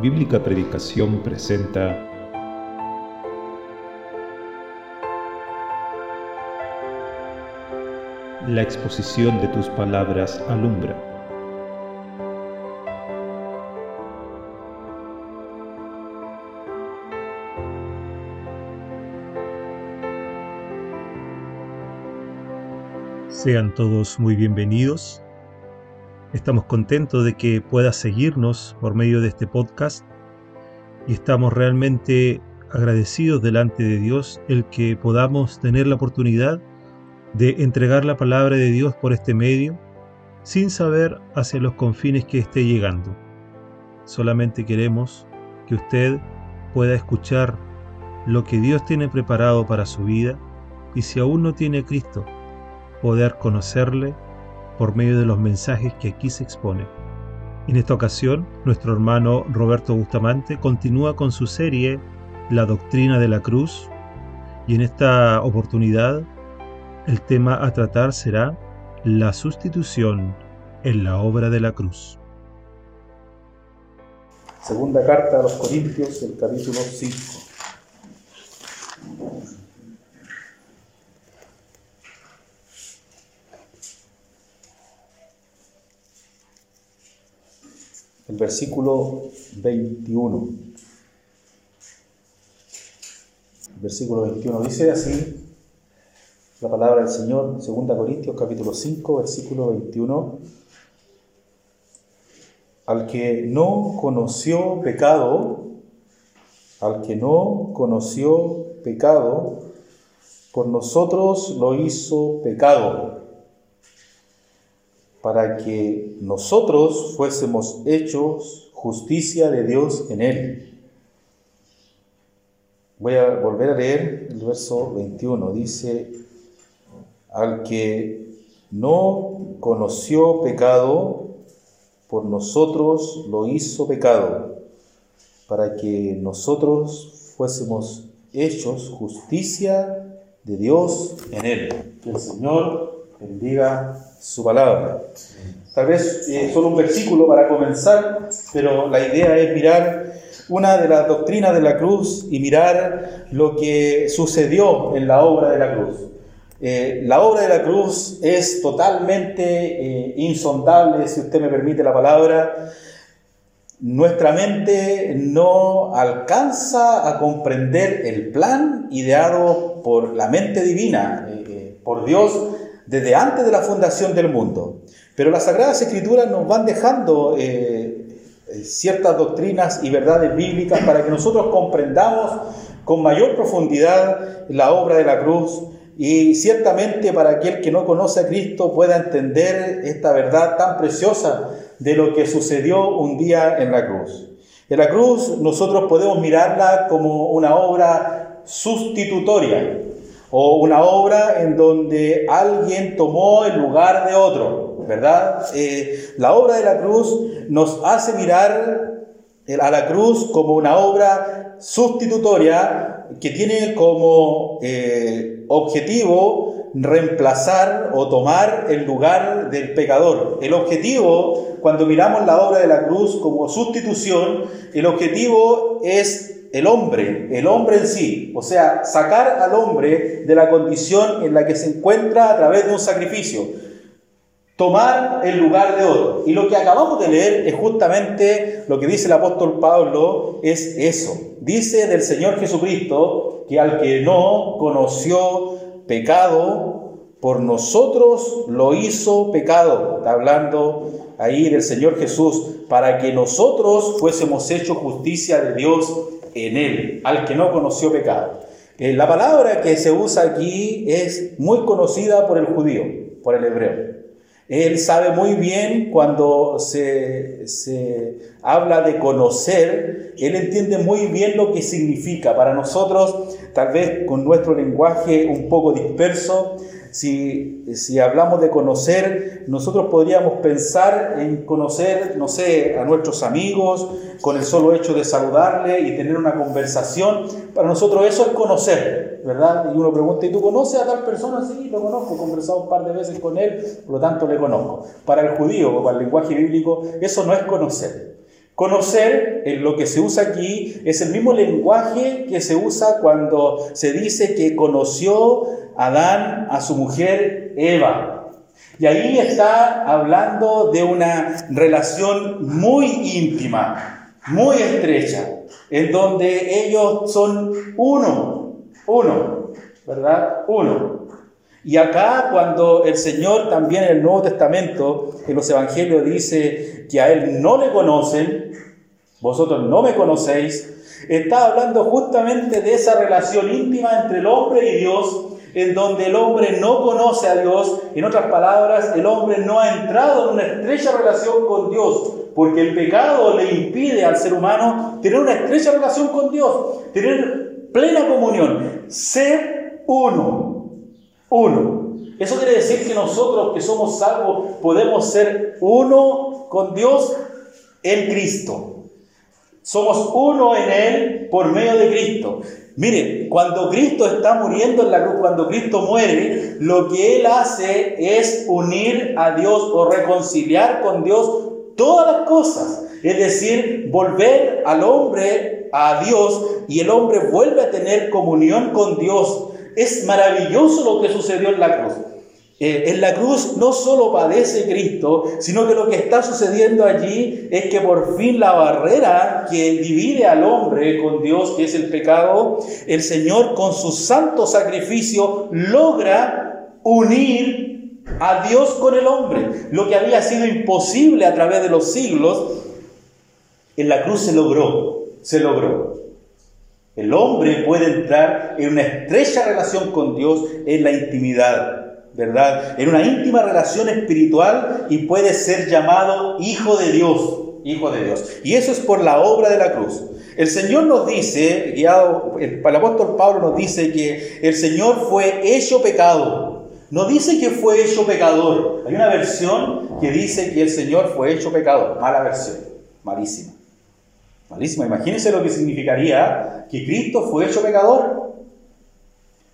Bíblica Predicación presenta La exposición de tus palabras alumbra. Sean todos muy bienvenidos Estamos contentos de que puedas seguirnos por medio de este podcast y estamos realmente agradecidos delante de Dios el que podamos tener la oportunidad de entregar la palabra de Dios por este medio sin saber hacia los confines que esté llegando. Solamente queremos que usted pueda escuchar lo que Dios tiene preparado para su vida y si aún no tiene Cristo, poder conocerle por medio de los mensajes que aquí se exponen. En esta ocasión, nuestro hermano Roberto Bustamante continúa con su serie La doctrina de la cruz y en esta oportunidad el tema a tratar será la sustitución en la obra de la cruz. Segunda carta a los Corintios, el capítulo 5. El versículo 21. El versículo 21 dice así la palabra del Señor, 2 Corintios capítulo 5, versículo 21. Al que no conoció pecado, al que no conoció pecado, por nosotros lo hizo pecado para que nosotros fuésemos hechos justicia de Dios en él. Voy a volver a leer el verso 21. Dice, al que no conoció pecado, por nosotros lo hizo pecado, para que nosotros fuésemos hechos justicia de Dios en él. Que el Señor bendiga su palabra. Tal vez eh, solo un versículo para comenzar, pero la idea es mirar una de las doctrinas de la cruz y mirar lo que sucedió en la obra de la cruz. Eh, la obra de la cruz es totalmente eh, insondable, si usted me permite la palabra. Nuestra mente no alcanza a comprender el plan ideado por la mente divina, por Dios, desde antes de la fundación del mundo. Pero las Sagradas Escrituras nos van dejando eh, eh, ciertas doctrinas y verdades bíblicas para que nosotros comprendamos con mayor profundidad la obra de la cruz y ciertamente para aquel que no conoce a Cristo pueda entender esta verdad tan preciosa de lo que sucedió un día en la cruz. En la cruz nosotros podemos mirarla como una obra sustitutoria, o una obra en donde alguien tomó el lugar de otro, ¿verdad? Eh, la obra de la cruz nos hace mirar a la cruz como una obra sustitutoria que tiene como eh, objetivo reemplazar o tomar el lugar del pecador. El objetivo, cuando miramos la obra de la cruz como sustitución, el objetivo es el hombre, el hombre en sí, o sea, sacar al hombre de la condición en la que se encuentra a través de un sacrificio, tomar el lugar de otro. Y lo que acabamos de leer es justamente lo que dice el apóstol Pablo, es eso. Dice del Señor Jesucristo que al que no conoció pecado, por nosotros lo hizo pecado. Está hablando ahí del Señor Jesús, para que nosotros fuésemos hechos justicia de Dios en él, al que no conoció pecado. Eh, la palabra que se usa aquí es muy conocida por el judío, por el hebreo. Él sabe muy bien cuando se, se, habla de conocer, él entiende muy bien lo que significa. Para nosotros, tal vez con nuestro lenguaje un poco disperso, si, si, hablamos de conocer, nosotros podríamos pensar en conocer, no sé, a nuestros amigos, con el solo hecho de saludarle y tener una conversación. Para nosotros eso es conocer, ¿verdad? Y uno pregunta, ¿y tú conoces a tal persona? Sí, lo conozco, he conversado un par de veces con él, por lo tanto le conozco. Para el judío o para el lenguaje bíblico, eso no es conocer. Conocer, en lo que se usa aquí, es el mismo lenguaje que se usa cuando se dice que conoció Adán a su mujer Eva. Y ahí está hablando de una relación muy íntima, muy estrecha, en donde ellos son uno, uno, ¿verdad? Uno. Y acá cuando el Señor también en el Nuevo Testamento, en los Evangelios dice que a Él no le conocen, vosotros no me conocéis, está hablando justamente de esa relación íntima entre el hombre y Dios, en donde el hombre no conoce a Dios, en otras palabras, el hombre no ha entrado en una estrecha relación con Dios, porque el pecado le impide al ser humano tener una estrecha relación con Dios, tener plena comunión, ser uno uno. Eso quiere decir que nosotros que somos salvos podemos ser uno con Dios en Cristo. Somos uno en Él por medio de Cristo. Miren, cuando Cristo está muriendo en la cruz, cuando Cristo muere, lo que Él hace es unir a Dios o reconciliar con Dios todas las cosas. Es decir, volver al hombre a Dios y el hombre vuelve a tener comunión con Dios es maravilloso lo que sucedió en la cruz. Eh, en la cruz no solo padece Cristo, sino que lo que está sucediendo allí es que por fin la barrera que divide al hombre con Dios, que es el pecado, el Señor con su santo sacrificio logra unir a Dios con el hombre. Lo que había sido imposible a través de los siglos, en la cruz se logró, se logró. El hombre puede entrar en una estrecha relación con Dios en la intimidad, ¿verdad? En una íntima relación espiritual y puede ser llamado hijo de Dios, hijo de Dios. Y eso es por la obra de la cruz. El Señor nos dice, guiado, el, apóstol Pablo nos dice que el Señor fue hecho pecado. No dice que fue hecho pecador. Hay una versión que dice que el Señor fue hecho pecador. Mala versión, malísima. Malísima. Imagínense lo que significaría que Cristo fue hecho pecador.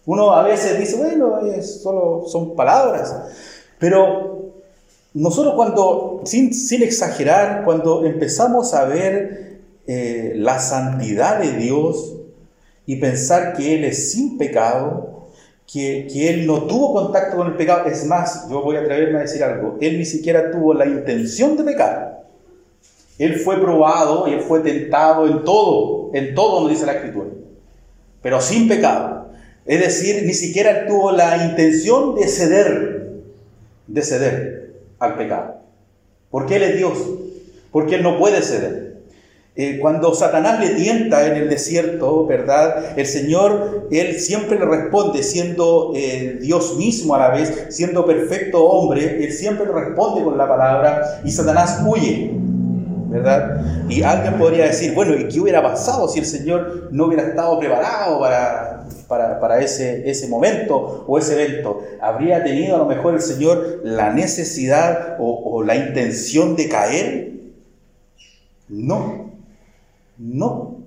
Uno a veces dice, bueno, solo son palabras. Pero nosotros cuando, sin, exagerar, cuando empezamos a ver eh, la santidad de Dios y pensar que Él es sin pecado, que, que, Él no tuvo contacto con el pecado, es más, yo voy a atreverme a decir algo, Él ni siquiera tuvo la intención de pecar. Él fue probado y él fue tentado en todo, en todo nos dice la escritura, pero sin pecado. Es decir, ni siquiera tuvo la intención de ceder, de ceder al pecado. Porque Él es Dios, porque Él no puede ceder. Eh, cuando Satanás le tienta en el desierto, ¿verdad? El Señor, Él siempre le responde, siendo eh, Dios mismo a la vez, siendo perfecto hombre, Él siempre le responde con la palabra y Satanás huye. ¿Verdad? Y alguien podría decir, bueno, ¿y qué hubiera pasado si el Señor no hubiera estado preparado para, para, ese, ese momento o ese evento? ¿Habría tenido a lo mejor el Señor la necesidad o, la intención de caer? No, no,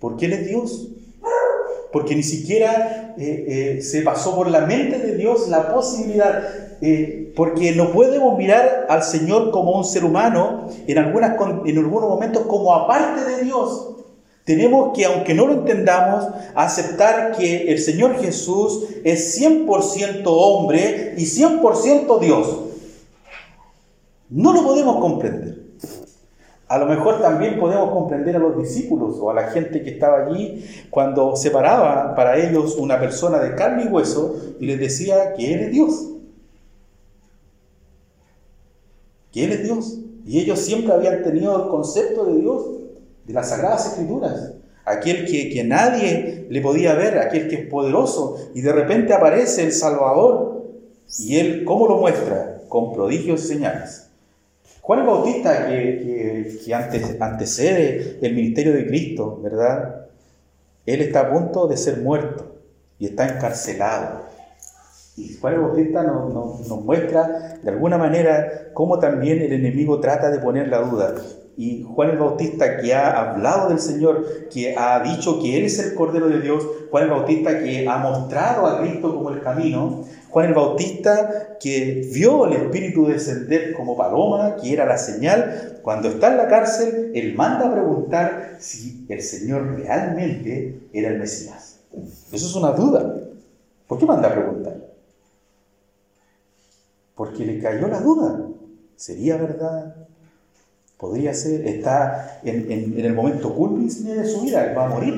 porque Él es Dios. Porque ni siquiera eh, eh, se pasó por la mente de Dios la posibilidad eh, porque no podemos mirar al Señor como un ser humano, en, algunas, en algunos momentos como aparte de Dios. Tenemos que, aunque no lo entendamos, aceptar que el Señor Jesús es 100% hombre y 100% Dios. No lo podemos comprender. A lo mejor también podemos comprender a los discípulos o a la gente que estaba allí cuando se paraba para ellos una persona de carne y hueso y les decía que Él es Dios. Él es Dios. Y ellos siempre habían tenido el concepto de Dios, de las Sagradas Escrituras. Aquel que, que nadie le podía ver, aquel que es poderoso. Y de repente aparece el Salvador. ¿Y Él cómo lo muestra? Con prodigios y señales. Juan el Bautista, que, que, antecede el ministerio de Cristo, ¿verdad? Él está a punto de ser muerto y está encarcelado. Y Juan el Bautista nos, muestra de alguna manera cómo también el enemigo trata de poner la duda. Y Juan el Bautista que ha hablado del Señor, que ha dicho que Él es el Cordero de Dios, Juan el Bautista que ha mostrado a Cristo como el camino, Juan el Bautista que vio el Espíritu descender como paloma, que era la señal, cuando está en la cárcel, él manda a preguntar si el Señor realmente era el Mesías. Eso es una duda. ¿Por qué manda a preguntar? Porque le cayó la duda. ¿Sería verdad? Podría ser, está en, el momento culpísimo de su vida, va a morir,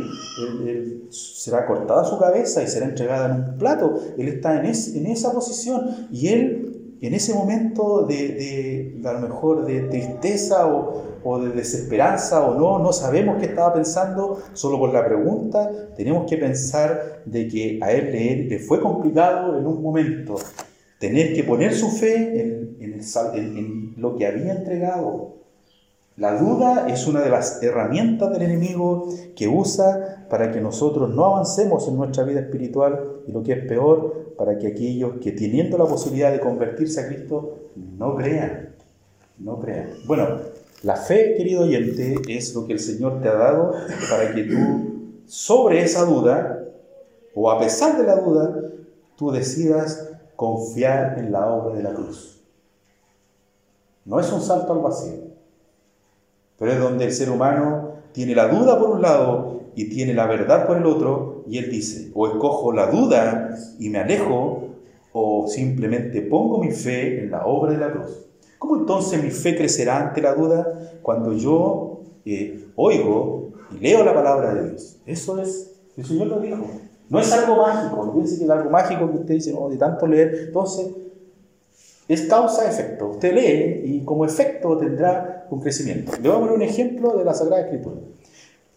será cortada su cabeza y será entregada en un plato. Él está en, esa posición y él, en ese momento de, a lo mejor de tristeza o, de desesperanza o no, no sabemos qué estaba pensando, solo por la pregunta tenemos que pensar de que a él le fue complicado en un momento tener que poner su fe en, en, lo que había entregado la duda es una de las herramientas del enemigo que usa para que nosotros no avancemos en nuestra vida espiritual y lo que es peor, para que aquellos que teniendo la posibilidad de convertirse a Cristo no crean, no crean. Bueno, la fe, querido oyente, es lo que el Señor te ha dado para que tú sobre esa duda, o a pesar de la duda, tú decidas confiar en la obra de la cruz. No es un salto al vacío. Pero es donde el ser humano tiene la duda por un lado y tiene la verdad por el otro, y él dice, o escojo la duda y me alejo, o simplemente pongo mi fe en la obra de la cruz. ¿Cómo entonces mi fe crecerá ante la duda? Cuando yo eh, oigo y leo la palabra de Dios. Eso es, el Señor lo dijo. No es algo mágico, no piense que es algo mágico que usted dice, no, de tanto leer. Entonces, es causa-efecto. Usted lee y como efecto tendrá un crecimiento. Le voy a poner un ejemplo de la Sagrada Escritura.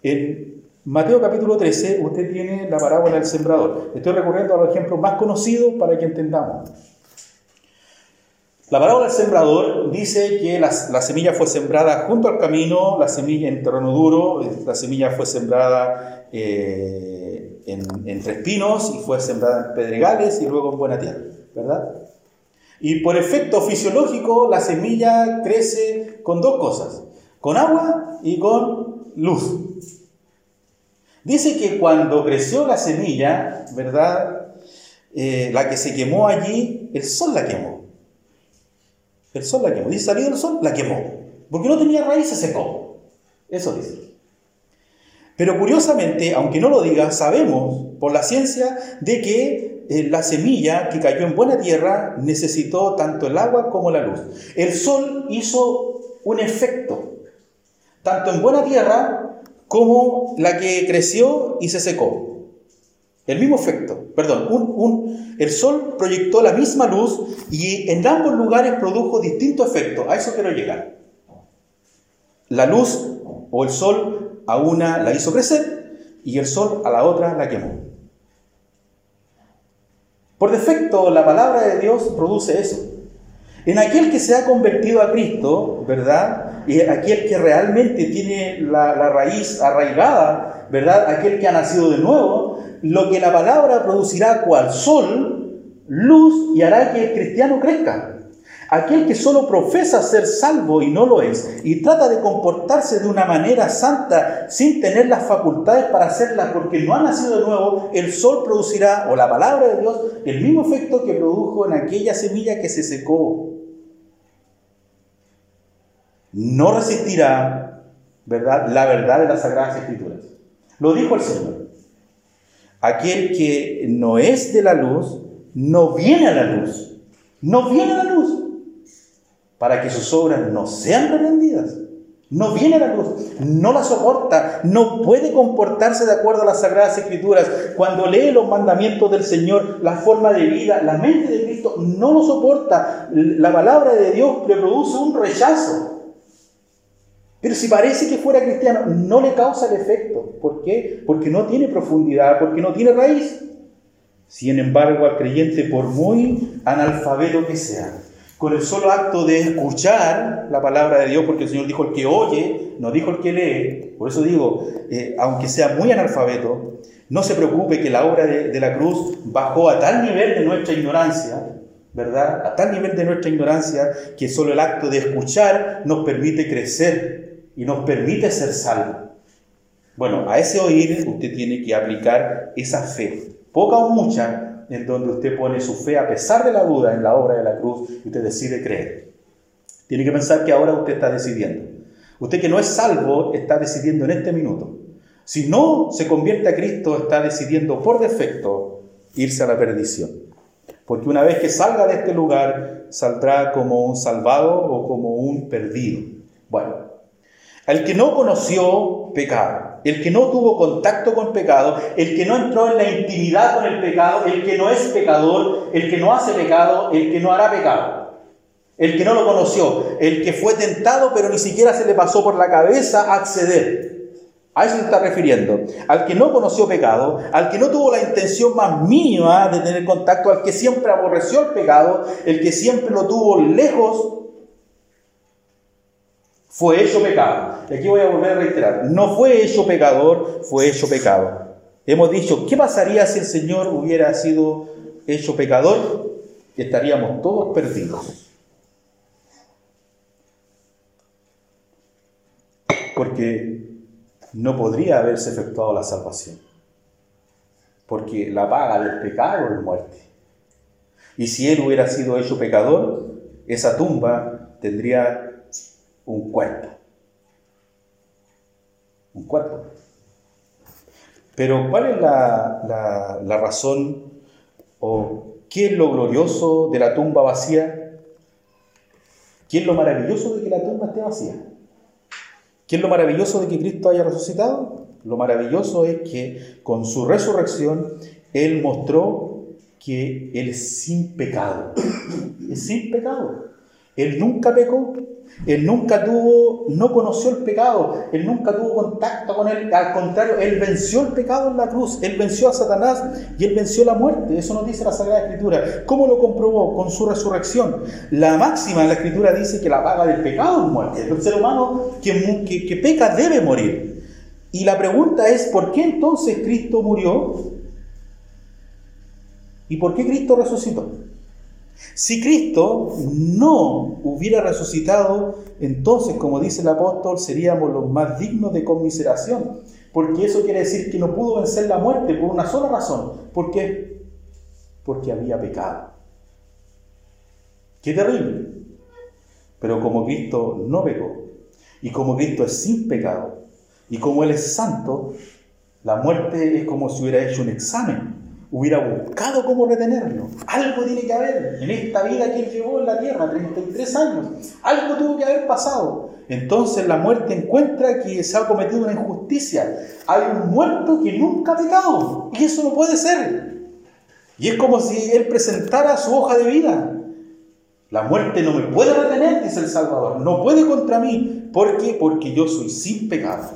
En Mateo capítulo 13 usted tiene la parábola del sembrador. Estoy recurriendo a los ejemplos más conocidos para que entendamos. La parábola del sembrador dice que la, semilla fue sembrada junto al camino, la semilla en terreno duro, la semilla fue sembrada eh, en, entre espinos y fue sembrada en pedregales y luego en buena tierra, ¿verdad? Y por efecto fisiológico, la semilla crece con dos cosas, con agua y con luz. Dice que cuando creció la semilla, ¿verdad? Eh, la que se quemó allí, el sol la quemó. El sol la quemó. Dice, salido el sol, la quemó. Porque no tenía raíz, se secó. Eso dice. Pero curiosamente, aunque no lo diga, sabemos por la ciencia de que eh, la semilla que cayó en buena tierra necesitó tanto el agua como la luz. El sol hizo un efecto, tanto en buena tierra como la que creció y se secó. El mismo efecto, perdón, un, el sol proyectó la misma luz y en ambos lugares produjo distintos efectos. A eso quiero llegar. La luz o el sol a una la hizo crecer y el sol a la otra la quemó. Por defecto, la palabra de Dios produce eso. En aquel que se ha convertido a Cristo, ¿verdad? Y aquel que realmente tiene la, la, raíz arraigada, ¿verdad? Aquel que ha nacido de nuevo, lo que la palabra producirá cual sol, luz y hará que el cristiano crezca. Aquel que solo profesa ser salvo y no lo es, y trata de comportarse de una manera santa sin tener las facultades para hacerla porque no ha nacido de nuevo, el sol producirá, o la palabra de Dios, el mismo efecto que produjo en aquella semilla que se secó. No resistirá, ¿verdad?, la verdad de las Sagradas Escrituras. Lo dijo el Señor. Aquel que no es de la luz, no viene a la luz. No viene a la luz para que sus obras no sean reprendidas. No viene la luz, no la soporta, no puede comportarse de acuerdo a las sagradas escrituras. Cuando lee los mandamientos del Señor, la forma de vida, la mente de Cristo no lo soporta. La palabra de Dios le produce un rechazo. Pero si parece que fuera cristiano, no le causa el efecto. ¿Por qué? Porque no tiene profundidad, porque no tiene raíz. Sin embargo, al creyente, por muy analfabeto que sea, con el solo acto de escuchar la palabra de Dios, porque el Señor dijo el que oye, no dijo el que lee. Por eso digo, eh, aunque sea muy analfabeto, no se preocupe que la obra de, de, la cruz bajó a tal nivel de nuestra ignorancia, ¿verdad? A tal nivel de nuestra ignorancia que solo el acto de escuchar nos permite crecer y nos permite ser salvos. Bueno, a ese oír usted tiene que aplicar esa fe, poca o mucha, en donde usted pone su fe a pesar de la duda en la obra de la cruz y usted decide creer. Tiene que pensar que ahora usted está decidiendo. Usted que no es salvo está decidiendo en este minuto. Si no se convierte a Cristo, está decidiendo por defecto irse a la perdición. Porque una vez que salga de este lugar, saldrá como un salvado o como un perdido. Bueno, el que no conoció pecado, el que no tuvo contacto con pecado, el que no entró en la intimidad con el pecado, el que no es pecador, el que no hace pecado, el que no hará pecado, el que no lo conoció, el que fue tentado pero ni siquiera se le pasó por la cabeza acceder. A eso se está refiriendo. Al que no conoció pecado, al que no tuvo la intención más mínima de tener contacto, al que siempre aborreció el pecado, el que siempre lo tuvo lejos, fue hecho pecado. Y aquí voy a volver a reiterar. No fue hecho pecador, fue hecho pecado. Hemos dicho, ¿qué pasaría si el Señor hubiera sido hecho pecador? Estaríamos todos perdidos. Porque no podría haberse efectuado la salvación. Porque la paga del pecado es muerte. Y si él hubiera sido hecho pecador, esa tumba tendría un cuerpo. Un cuerpo. Pero ¿cuál es la, la razón o qué es lo glorioso de la tumba vacía? ¿Qué es lo maravilloso de que la tumba esté vacía? ¿Qué es lo maravilloso de que Cristo haya resucitado? Lo maravilloso es que con su resurrección Él mostró que Él es sin pecado. Es sin pecado. Él nunca pecó, él nunca tuvo, no conoció el pecado, él nunca tuvo contacto con él, al contrario, él venció el pecado en la cruz, él venció a Satanás y él venció la muerte, eso nos dice la Sagrada Escritura. ¿Cómo lo comprobó? Con su resurrección. La máxima en la Escritura dice que la paga del pecado es muerte, el ser humano que, que, que peca debe morir. Y la pregunta es, ¿por qué entonces Cristo murió? ¿Y por qué Cristo resucitó? Si Cristo no hubiera resucitado, entonces, como dice el apóstol, seríamos los más dignos de conmiseración, porque eso quiere decir que no pudo vencer la muerte por una sola razón. ¿Por qué? Porque había pecado. Qué terrible. Pero como Cristo no pecó, y como Cristo es sin pecado, y como Él es santo, la muerte es como si hubiera hecho un examen hubiera buscado cómo retenerlo. Algo tiene que haber en esta vida que él llevó en la tierra, 33 años. Algo tuvo que haber pasado. Entonces la muerte encuentra que se ha cometido una injusticia. Hay un muerto que nunca ha pecado. Y eso no puede ser. Y es como si él presentara su hoja de vida. La muerte no me puede retener, dice el Salvador. No puede contra mí. ¿Por qué? Porque yo soy sin pecado.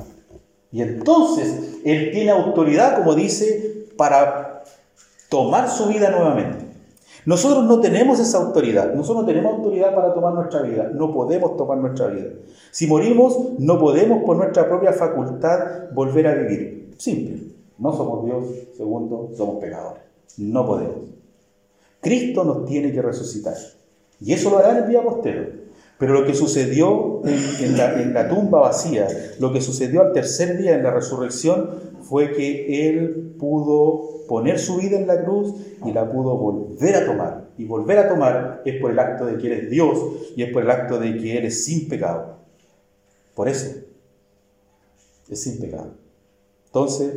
Y entonces él tiene autoridad, como dice, para tomar su vida nuevamente. Nosotros no tenemos esa autoridad, nosotros no tenemos autoridad para tomar nuestra vida, no podemos tomar nuestra vida. Si morimos, no podemos por nuestra propia facultad volver a vivir. Simple, no somos Dios, segundo, somos pecadores, no podemos. Cristo nos tiene que resucitar y eso lo hará el día postero. Pero lo que sucedió en, la, en, la, tumba vacía, lo que sucedió al tercer día en la resurrección, fue que Él pudo poner su vida en la cruz y la pudo volver a tomar. Y volver a tomar es por el acto de que eres Dios y es por el acto de que eres sin pecado. Por eso, es sin pecado. Entonces,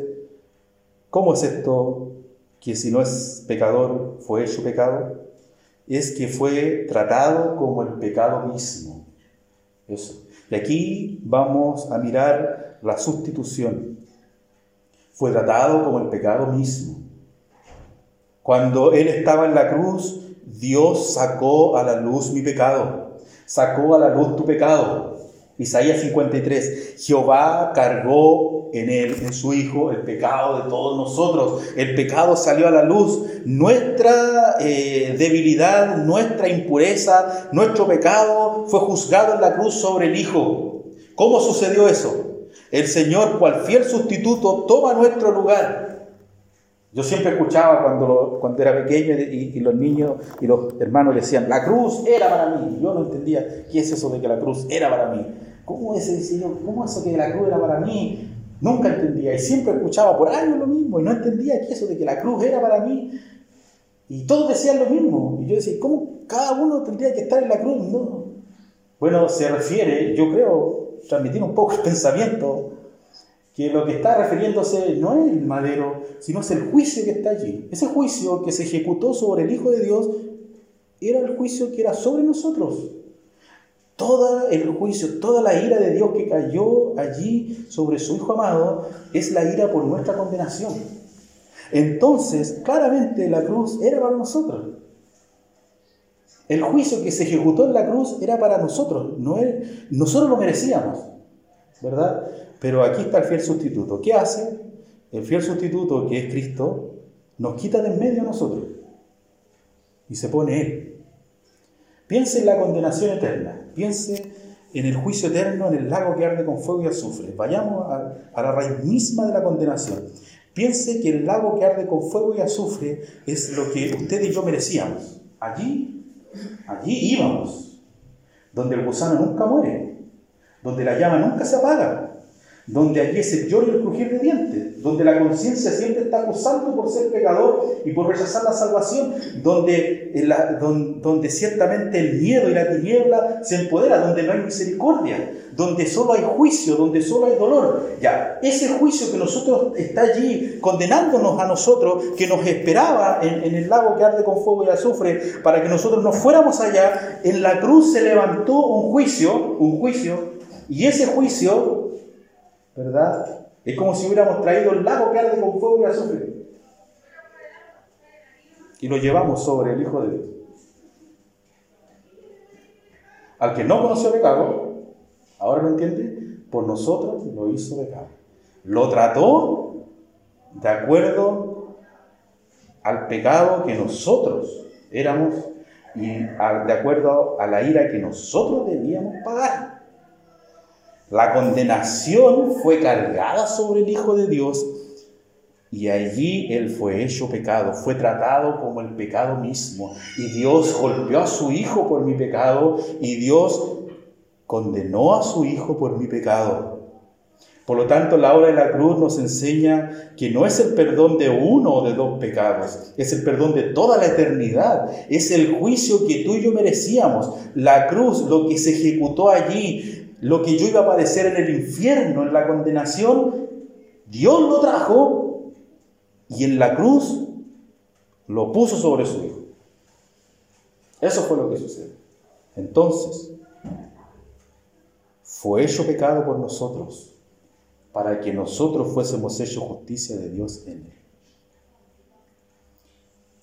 ¿cómo es esto que si no es pecador fue hecho pecado? Es que fue tratado como el pecado mismo. Eso. Y aquí vamos a mirar la sustitución fue tratado como el pecado mismo. Cuando Él estaba en la cruz, Dios sacó a la luz mi pecado, sacó a la luz tu pecado. Isaías 53, Jehová cargó en él, en su Hijo, el pecado de todos nosotros. El pecado salió a la luz. Nuestra eh, debilidad, nuestra impureza, nuestro pecado fue juzgado en la cruz sobre el Hijo. ¿Cómo sucedió eso? El Señor, cual sustituto, toma nuestro lugar. Yo siempre escuchaba cuando, cuando era pequeño y, los niños y los hermanos decían, la cruz era para mí. Yo no entendía qué es eso de que la cruz era para mí. ¿Cómo es eso, cómo eso que la cruz era para mí? Nunca entendía y siempre escuchaba por años lo mismo y no entendía qué es eso de que la cruz era para mí. Y todos decían lo mismo. Y yo decía, ¿cómo cada uno tendría que estar en la cruz? No. Bueno, se refiere, yo creo, transmitir un poco el pensamiento, que lo que está refiriéndose no es el madero, sino es el juicio que está allí. Ese juicio que se ejecutó sobre el Hijo de Dios era el juicio que era sobre nosotros. Todo el juicio, toda la ira de Dios que cayó allí sobre su Hijo amado es la ira por nuestra condenación. Entonces, claramente la cruz era para nosotros. El juicio que se ejecutó en la cruz era para nosotros, no nosotros lo merecíamos, ¿verdad? Pero aquí está el fiel sustituto. ¿Qué hace? El fiel sustituto, que es Cristo, nos quita de en medio a nosotros y se pone Él. Piense en la condenación eterna, piense en el juicio eterno, en el lago que arde con fuego y azufre. Vayamos a, a la raíz misma de la condenación. Piense que el lago que arde con fuego y azufre es lo que usted y yo merecíamos. Allí, allí íbamos, donde el gusano nunca muere, donde la llama nunca se apaga, donde allí es el lloro y el crujir de dientes, donde la conciencia siempre está acusando por ser pecador y por rechazar la salvación, donde, donde, ciertamente el miedo y la tiniebla se empodera, donde no hay misericordia, donde solo hay juicio, donde solo hay dolor. Ya, ese juicio que nosotros está allí condenándonos a nosotros, que nos esperaba en, en el lago que arde con fuego y azufre, para que nosotros no fuéramos allá, en la cruz se levantó un juicio, un juicio, y ese juicio ¿verdad? Es como si hubiéramos traído el lago que con fuego y azufre. Y lo llevamos sobre el Hijo de Dios. Al que no conoció pecado, ahora lo entiende, por nosotros lo hizo pecado. Lo trató de acuerdo al pecado que nosotros éramos y de acuerdo a la ira que nosotros debíamos pagar. La condenación fue cargada sobre el Hijo de Dios y allí Él fue hecho pecado, fue tratado como el pecado mismo. Y Dios golpeó a su Hijo por mi pecado y Dios condenó a su Hijo por mi pecado. Por lo tanto, la obra de la cruz nos enseña que no es el perdón de uno o de dos pecados, es el perdón de toda la eternidad, es el juicio que tú y yo merecíamos. La cruz, lo que se ejecutó allí, lo que yo iba a padecer en el infierno, en la condenación, Dios lo trajo y en la cruz lo puso sobre su Hijo. Eso fue lo que sucedió. Entonces, fue hecho pecado por nosotros, para que nosotros fuésemos hechos justicia de Dios en él.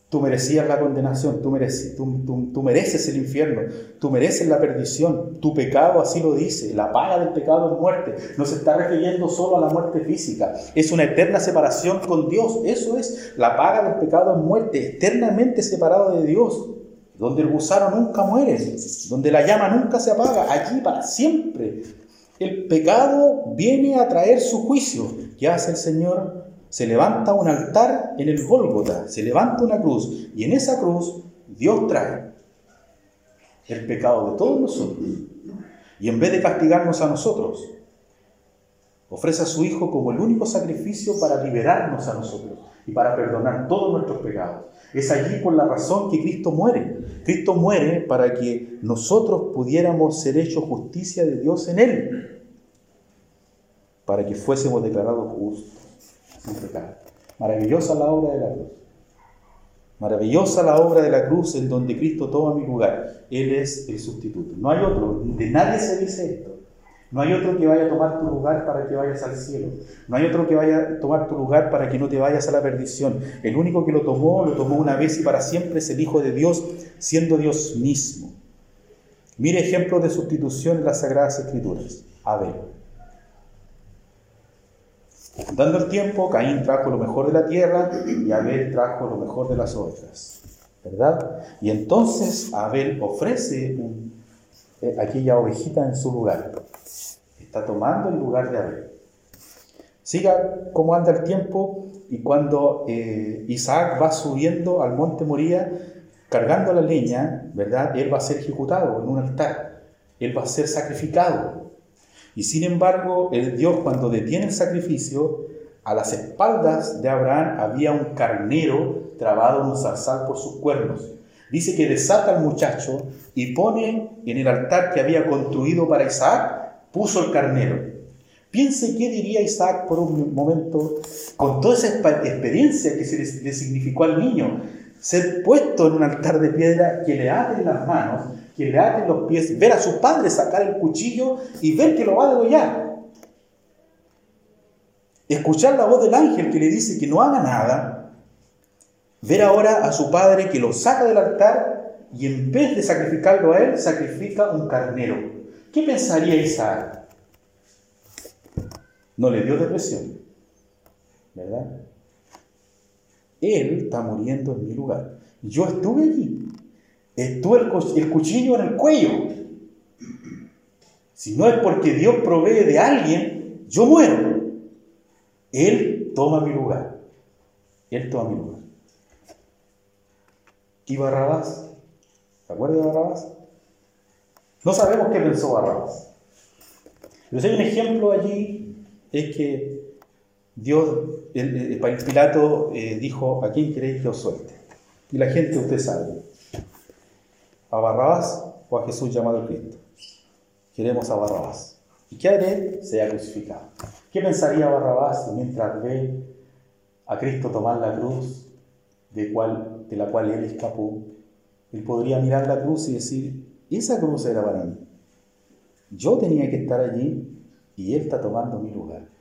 Tú merecías la condenación, tú mereces, tú, mereces el infierno, tú mereces la perdición, tu pecado así lo dice, la paga del pecado es muerte. No se está refiriendo solo a la muerte física, es una eterna separación con Dios, eso es, la paga del pecado es muerte, eternamente separado de Dios, donde el gusano nunca muere, donde la llama nunca se apaga, allí para siempre. El pecado viene a traer su juicio. ¿Qué hace el Señor? Se levanta un altar en el Gólgota, se levanta una cruz, y en esa cruz Dios trae el pecado de todos nosotros. Y en vez de castigarnos a nosotros, ofrece a su Hijo como el único sacrificio para liberarnos a nosotros y para perdonar todos nuestros pecados. Es allí por la razón que Cristo muere. Cristo muere para que nosotros pudiéramos ser hechos justicia de Dios en Él, para que fuésemos declarados justos. Maravillosa la obra de la cruz. Maravillosa la obra de la cruz en donde Cristo toma mi lugar. Él es el sustituto. No hay otro. De nadie se dice esto. No hay otro que vaya a tomar tu lugar para que vayas al cielo. No hay otro que vaya a tomar tu lugar para que no te vayas a la perdición. El único que lo tomó, lo tomó una vez y para siempre es el Hijo de Dios, siendo Dios mismo. Mire ejemplos de sustitución en las Sagradas Escrituras. Abel. Dando el tiempo, Caín trajo lo mejor de la tierra y Abel trajo lo mejor de las ovejas. ¿Verdad? Y entonces Abel ofrece eh, aquella ovejita en su lugar. Está tomando el lugar de Abel. Siga cómo anda el tiempo y cuando eh, Isaac va subiendo al monte Moría, cargando la leña, ¿verdad? Él va a ser ejecutado en un altar. Él va a ser sacrificado. Y sin embargo, el Dios cuando detiene el sacrificio, a las espaldas de Abraham había un carnero trabado en un zarzal por sus cuernos. Dice que desata al muchacho y pone en el altar que había construido para Isaac, puso el carnero. Piense qué diría Isaac por un momento con toda esa experiencia que se le, significó al niño. Ser puesto en un altar de piedra que le aten las manos, que le aten los pies, ver a su padre sacar el cuchillo y ver que lo va a degollar. Escuchar la voz del ángel que le dice que no haga nada. Ver ahora a su padre que lo saca del altar y en vez de sacrificarlo a él, sacrifica un carnero. ¿Qué pensaría Isaac? No le dio depresión, ¿verdad? Él está muriendo en mi lugar. Yo estuve allí. Estuve el, cuchillo en el cuello. Si no es porque Dios provee de alguien, yo muero. Él toma mi lugar. Él toma mi lugar. ¿Y Barrabás? ¿Se acuerda de Barrabás? No sabemos qué pensó Barrabás. Pero si un ejemplo allí, es que Dios, el, Pilato eh, dijo, ¿a quién queréis que os suelte? Y la gente, usted sabe, ¿a Barrabás o a Jesús llamado Cristo? Queremos a Barrabás. ¿Y qué haré? Sea crucificado. ¿Qué pensaría Barrabás mientras ve a Cristo tomar la cruz de, de la cual él escapó? Él podría mirar la cruz y decir, esa cruz era para mí. Yo tenía que estar allí y él está tomando mi lugar.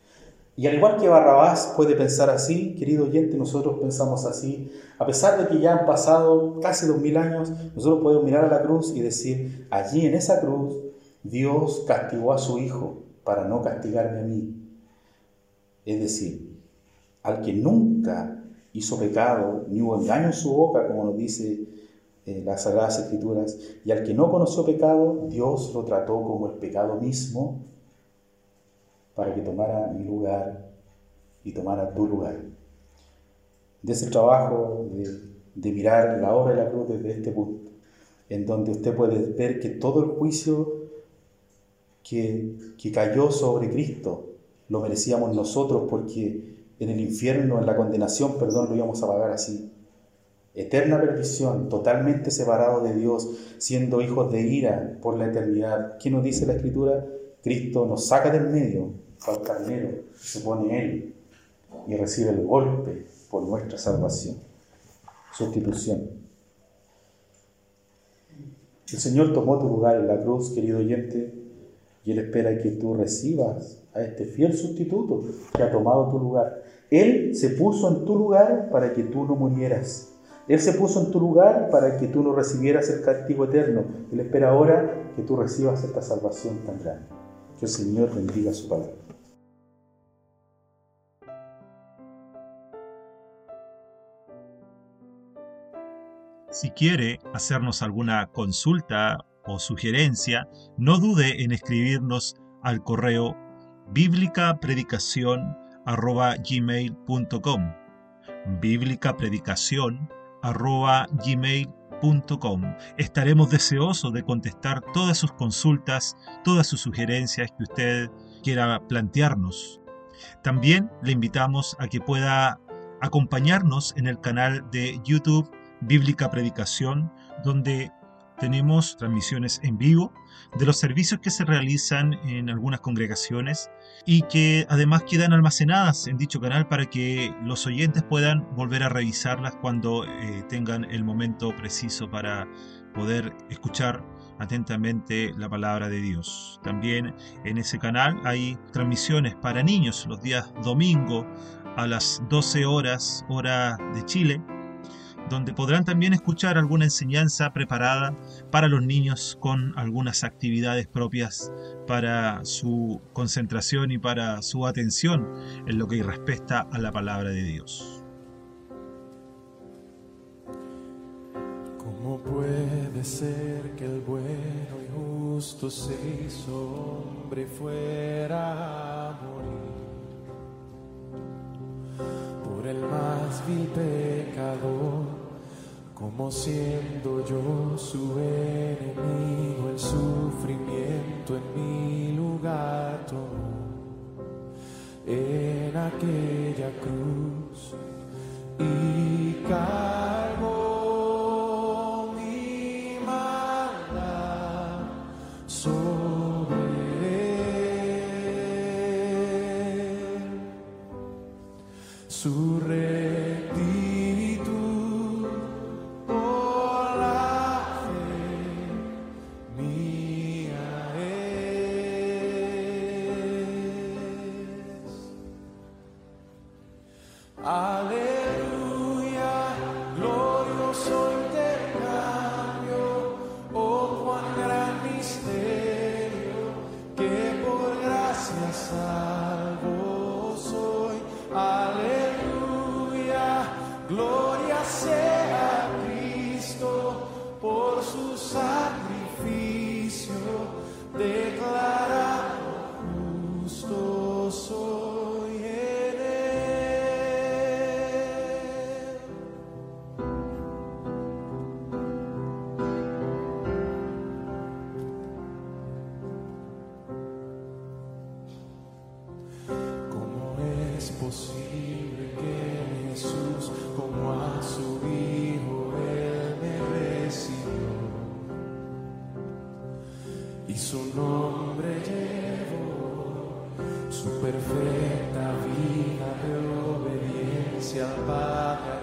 Y al igual que Barrabás puede pensar así, querido oyente, nosotros pensamos así. A pesar de que ya han pasado casi dos mil años, nosotros podemos mirar a la cruz y decir, allí en esa cruz Dios castigó a su Hijo para no castigarme a mí. Es decir, al que nunca hizo pecado, ni hubo engaño en su boca, como nos dice eh, las Sagradas Escrituras, y al que no conoció pecado, Dios lo trató como el pecado mismo para que tomara mi lugar y tomara tu lugar. De ese trabajo de, mirar la obra de la cruz desde este punto, en donde usted puede ver que todo el juicio que, cayó sobre Cristo lo merecíamos nosotros porque en el infierno, en la condenación, perdón, lo íbamos a pagar así. Eterna perdición, totalmente separado de Dios, siendo hijos de ira por la eternidad. ¿Qué nos dice la Escritura? Cristo nos saca del medio, al carnero, se pone Él y recibe el golpe por nuestra salvación, sustitución. El Señor tomó tu lugar en la cruz, querido oyente, y Él espera que tú recibas a este fiel sustituto que ha tomado tu lugar. Él se puso en tu lugar para que tú no murieras. Él se puso en tu lugar para que tú no recibieras el castigo eterno. Él espera ahora que tú recibas esta salvación tan grande. Que el Señor bendiga su palabra. Si quiere hacernos alguna consulta o sugerencia, no dude en escribirnos al correo bíblicapredicación.gmail.com bíblicapredicación.gmail.com Estaremos deseosos de contestar todas sus consultas, todas sus sugerencias que usted quiera plantearnos. También le invitamos a que pueda acompañarnos en el canal de YouTube Bíblica Predicación, donde tenemos transmisiones en vivo de los servicios que se realizan en algunas congregaciones y que además quedan almacenadas en dicho canal para que los oyentes puedan volver a revisarlas cuando eh, tengan el momento preciso para poder escuchar atentamente la palabra de Dios. También en ese canal hay transmisiones para niños los días domingo a las 12 horas hora de Chile donde podrán también escuchar alguna enseñanza preparada para los niños con algunas actividades propias para su concentración y para su atención en lo que respecta a la palabra de Dios. ¿Cómo puede ser que el bueno y justo se hizo hombre fuera a morir por el más vil? Como siendo yo su enemigo, el sufrimiento en mi lugar tomó en aquella cruz y cargó su perfecta vida de obediencia al Padre,